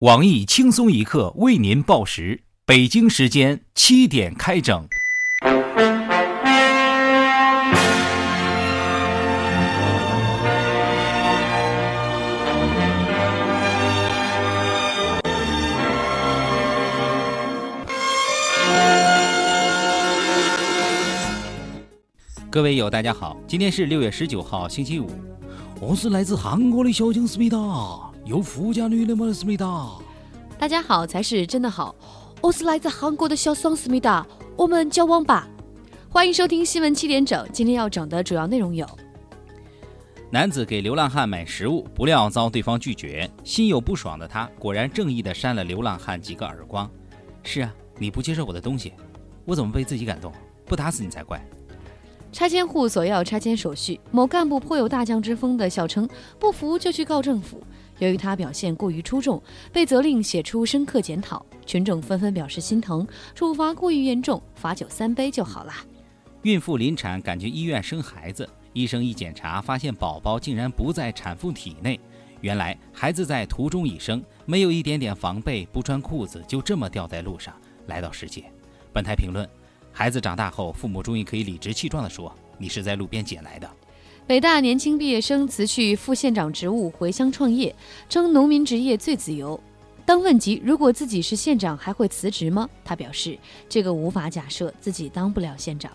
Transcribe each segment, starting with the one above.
网易轻松一刻为您报时，北京时间七点开整。各位友，大家好，今天是六月十九号，星期五。我是来自韩国的小江思密达，有富家女的吗？思密达。大家好才是真的好。我是来自韩国的小桑思密达，我们交往吧。欢迎收听新闻七点整，今天要整的主要内容有：男子给流浪汉买食物，不料遭对方拒绝，心有不爽的他果然正义的扇了流浪汉几个耳光。是啊，你不接受我的东西，我怎么被自己感动？不打死你才怪。拆迁户索要拆迁手续，某干部颇有大将之风的笑称不服就去告政府。由于他表现过于出众，被责令写出深刻检讨，群众纷纷表示心疼，处罚过于严重，罚酒三杯就好了。孕妇临产赶去医院生孩子，医生一检查发现宝宝竟然不在产妇体内，原来孩子在途中已生，没有一点点防备，不穿裤子就这么掉在路上来到世界。本台评论。孩子长大后，父母终于可以理直气壮地说：“你是在路边捡来的。”北大年轻毕业生辞去副县长职务回乡创业，称农民职业最自由。当问及如果自己是县长还会辞职吗？他表示：“这个无法假设自己当不了县长。”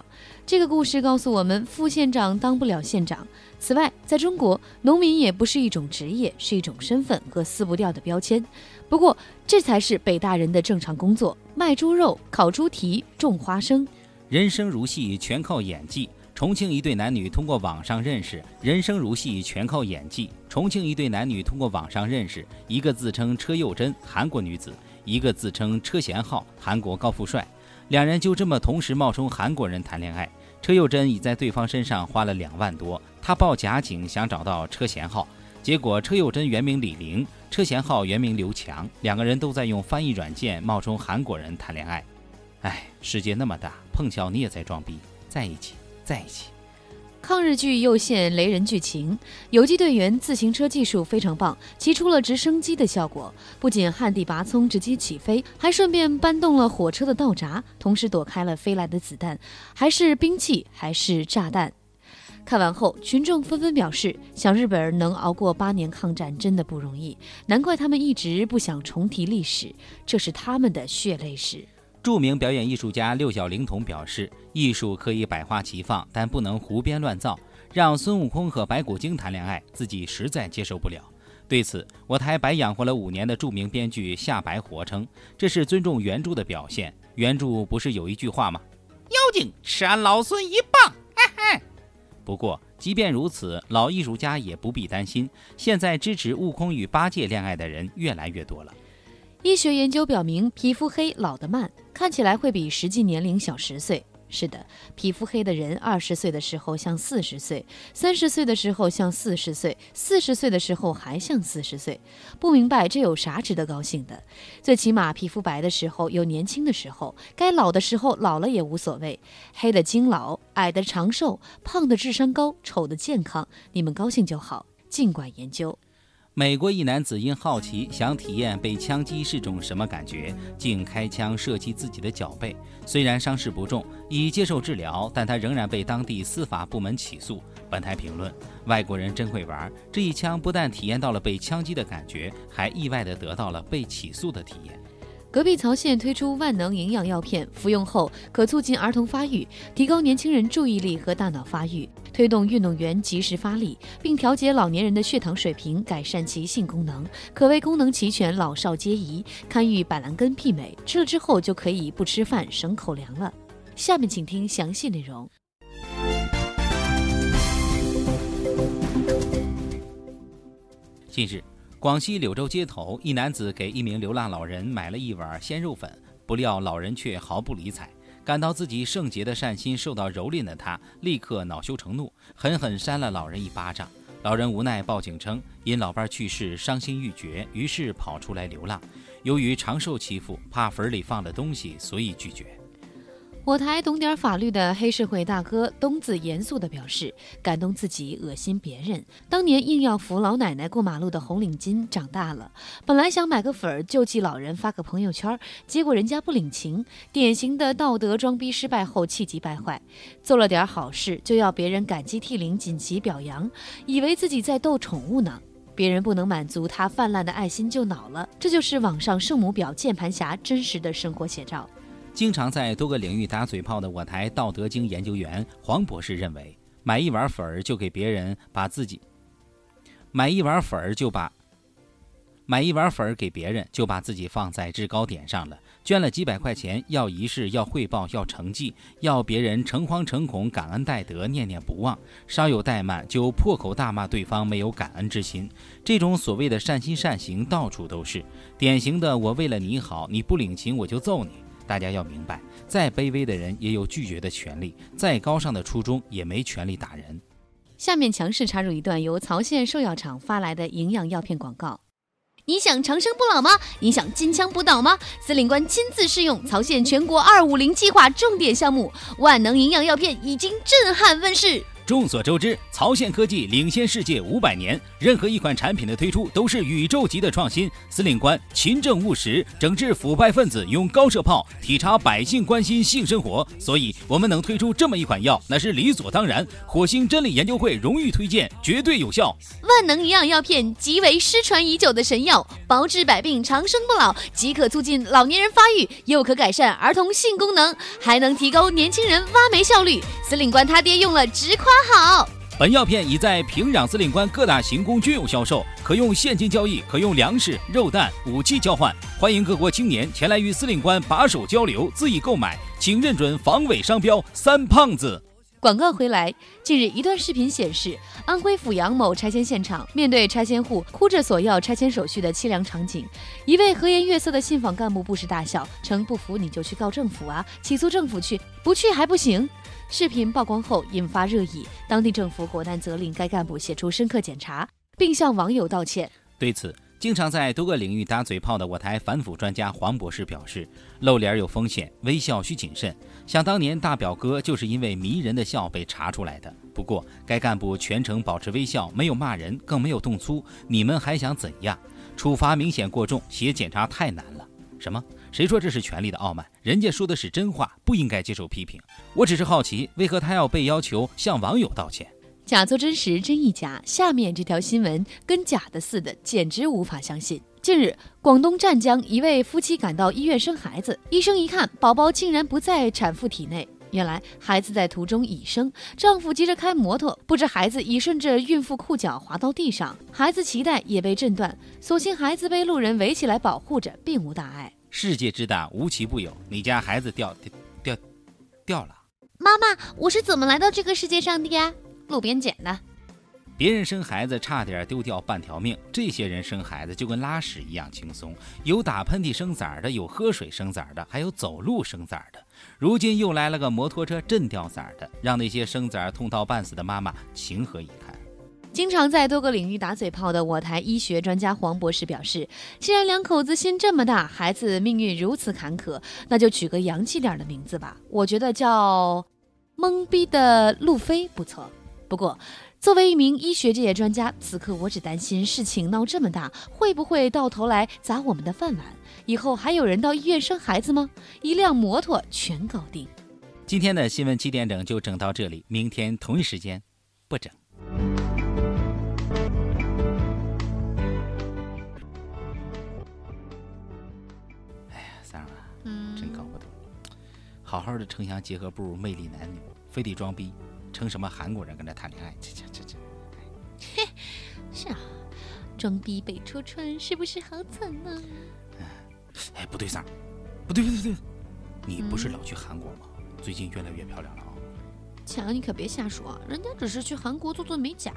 这个故事告诉我们，副县长当不了县长。此外，在中国，农民也不是一种职业，是一种身份和撕不掉的标签。不过，这才是北大人的正常工作：卖猪肉、烤猪蹄、种花生。人生如戏，全靠演技。重庆一对男女通过网上认识，人生如戏，全靠演技。重庆一对男女通过网上认识，一个自称车幼珍，韩国女子；一个自称车贤浩，韩国高富帅。两人就这么同时冒充韩国人谈恋爱。车幼珍已在对方身上花了两万多，他报假警想找到车贤浩，结果车幼珍原名李玲，车贤浩原名刘强，两个人都在用翻译软件冒充韩国人谈恋爱。哎，世界那么大，碰巧你也在装逼，在一起。在一起，抗日剧又现雷人剧情。游击队员自行车技术非常棒，骑出了直升机的效果，不仅旱地拔葱直接起飞，还顺便搬动了火车的道闸，同时躲开了飞来的子弹，还是兵器，还是炸弹。看完后，群众纷纷表示，小日本能熬过八年抗战真的不容易，难怪他们一直不想重提历史，这是他们的血泪史。著名表演艺术家六小龄童表示：“艺术可以百花齐放，但不能胡编乱造。让孙悟空和白骨精谈恋爱，自己实在接受不了。”对此，我台白养活了五年的著名编剧夏白活称：“这是尊重原著的表现。原著不是有一句话吗？妖精吃俺老孙一棒！”嘿嘿。不过，即便如此，老艺术家也不必担心。现在支持悟空与八戒恋爱的人越来越多了。医学研究表明，皮肤黑老得慢，看起来会比实际年龄小十岁。是的，皮肤黑的人，二十岁的时候像四十岁，三十岁的时候像四十岁，四十岁的时候还像四十岁。不明白这有啥值得高兴的？最起码皮肤白的时候有年轻的时候，该老的时候老了也无所谓。黑的精老，矮的长寿，胖的智商高，丑的健康，你们高兴就好，尽管研究。美国一男子因好奇想体验被枪击是种什么感觉，竟开枪射击自己的脚背。虽然伤势不重，已接受治疗，但他仍然被当地司法部门起诉。本台评论：外国人真会玩，这一枪不但体验到了被枪击的感觉，还意外地得到了被起诉的体验。隔壁曹县推出万能营养药片，服用后可促进儿童发育，提高年轻人注意力和大脑发育，推动运动员及时发力，并调节老年人的血糖水平，改善其性功能，可谓功能齐全，老少皆宜，堪与板蓝根媲美。吃了之后就可以不吃饭省口粮了。下面请听详细内容。近日。广西柳州街头，一男子给一名流浪老人买了一碗鲜肉粉，不料老人却毫不理睬。感到自己圣洁的善心受到蹂躏的他，立刻恼羞成怒，狠狠扇了老人一巴掌。老人无奈报警称，因老伴去世，伤心欲绝，于是跑出来流浪。由于常受欺负，怕坟里放了东西，所以拒绝。我台懂点法律的黑社会大哥东子严肃地表示：“感动自己，恶心别人。当年硬要扶老奶奶过马路的红领巾长大了，本来想买个粉儿救济老人，发个朋友圈，结果人家不领情，典型的道德装逼失败后气急败坏，做了点好事就要别人感激涕零、锦旗表扬，以为自己在逗宠物呢。别人不能满足他泛滥的爱心就恼了，这就是网上圣母婊键盘侠真实的生活写照。”经常在多个领域打嘴炮的我台道德经研究员黄博士认为，买一碗粉儿就给别人把自己买一碗粉儿就把买一碗粉儿给别人就把自己放在制高点上了。捐了几百块钱，要仪式，要汇报，要成绩，要别人诚惶诚恐、感恩戴德、念念不忘，稍有怠慢就破口大骂对方没有感恩之心。这种所谓的善心善行到处都是，典型的我为了你好，你不领情我就揍你。大家要明白，再卑微的人也有拒绝的权利，再高尚的初衷也没权利打人。下面强势插入一段由曹县兽药厂发来的营养药片广告：你想长生不老吗？你想金枪不倒吗？司令官亲自试用曹县全国二五零计划重点项目万能营养药片，已经震撼问世。众所周知，曹县科技领先世界五百年，任何一款产品的推出都是宇宙级的创新。司令官勤政务实，整治腐败分子，用高射炮体察百姓关心性生活，所以我们能推出这么一款药，那是理所当然。火星真理研究会荣誉推荐，绝对有效。万能营养药片即为失传已久的神药，包治百病，长生不老，即可促进老年人发育，又可改善儿童性功能，还能提高年轻人挖煤效率。司令官他爹用了直夸。好，本药片已在平壤司令官各大行宫均有销售，可用现金交易，可用粮食、肉蛋、武器交换。欢迎各国青年前来与司令官把手交流，自意购买，请认准防伪商标“三胖子”。广告回来。近日，一段视频显示，安徽阜阳某拆迁现场，面对拆迁户哭着索要拆迁手续的凄凉场景，一位和颜悦色的信访干部不时大笑，称：“不服你就去告政府啊，起诉政府去，不去还不行。”视频曝光后引发热议，当地政府果断责令该干部写出深刻检查，并向网友道歉。对此，经常在多个领域打嘴炮的我台反腐专家黄博士表示：“露脸有风险，微笑需谨慎。想当年大表哥就是因为迷人的笑被查出来的。不过，该干部全程保持微笑，没有骂人，更没有动粗。你们还想怎样？处罚明显过重，写检查太难了。什么？谁说这是权力的傲慢？人家说的是真话，不应该接受批评。我只是好奇，为何他要被要求向网友道歉？”假作真实，真亦假。下面这条新闻跟假的似的，简直无法相信。近日，广东湛江一位夫妻赶到医院生孩子，医生一看，宝宝竟然不在产妇体内。原来孩子在途中已生，丈夫急着开摩托，不知孩子已顺着孕妇裤脚滑到地上，孩子脐带也被震断。所幸孩子被路人围起来保护着，并无大碍。世界之大，无奇不有。你家孩子掉掉掉掉了？妈妈，我是怎么来到这个世界上的呀？路边捡的，别人生孩子差点丢掉半条命，这些人生孩子就跟拉屎一样轻松，有打喷嚏生崽儿的，有喝水生崽儿的，还有走路生崽儿的。如今又来了个摩托车震掉崽儿的，让那些生崽儿痛到半死的妈妈情何以堪？经常在多个领域打嘴炮的我台医学专家黄博士表示，既然两口子心这么大，孩子命运如此坎坷，那就取个洋气点的名字吧。我觉得叫懵逼的路飞不错。不过，作为一名医学界专家，此刻我只担心事情闹这么大，会不会到头来砸我们的饭碗？以后还有人到医院生孩子吗？一辆摩托全搞定。今天的新闻七点整就整到这里，明天同一时间不整。哎呀，三儿啊，真搞不懂，好好的城乡结合部，魅力男女，非得装逼。成什么韩国人跟他谈恋爱？这这这这，嘿，是啊，装逼被戳穿，是不是好惨呢？哎，不对，三儿，不对不对不对，你不是老去韩国吗？最近越来越漂亮了啊！强，你可别瞎说，人家只是去韩国做做美甲，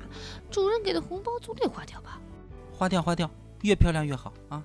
主任给的红包总得花掉吧？花掉花掉，越漂亮越好啊！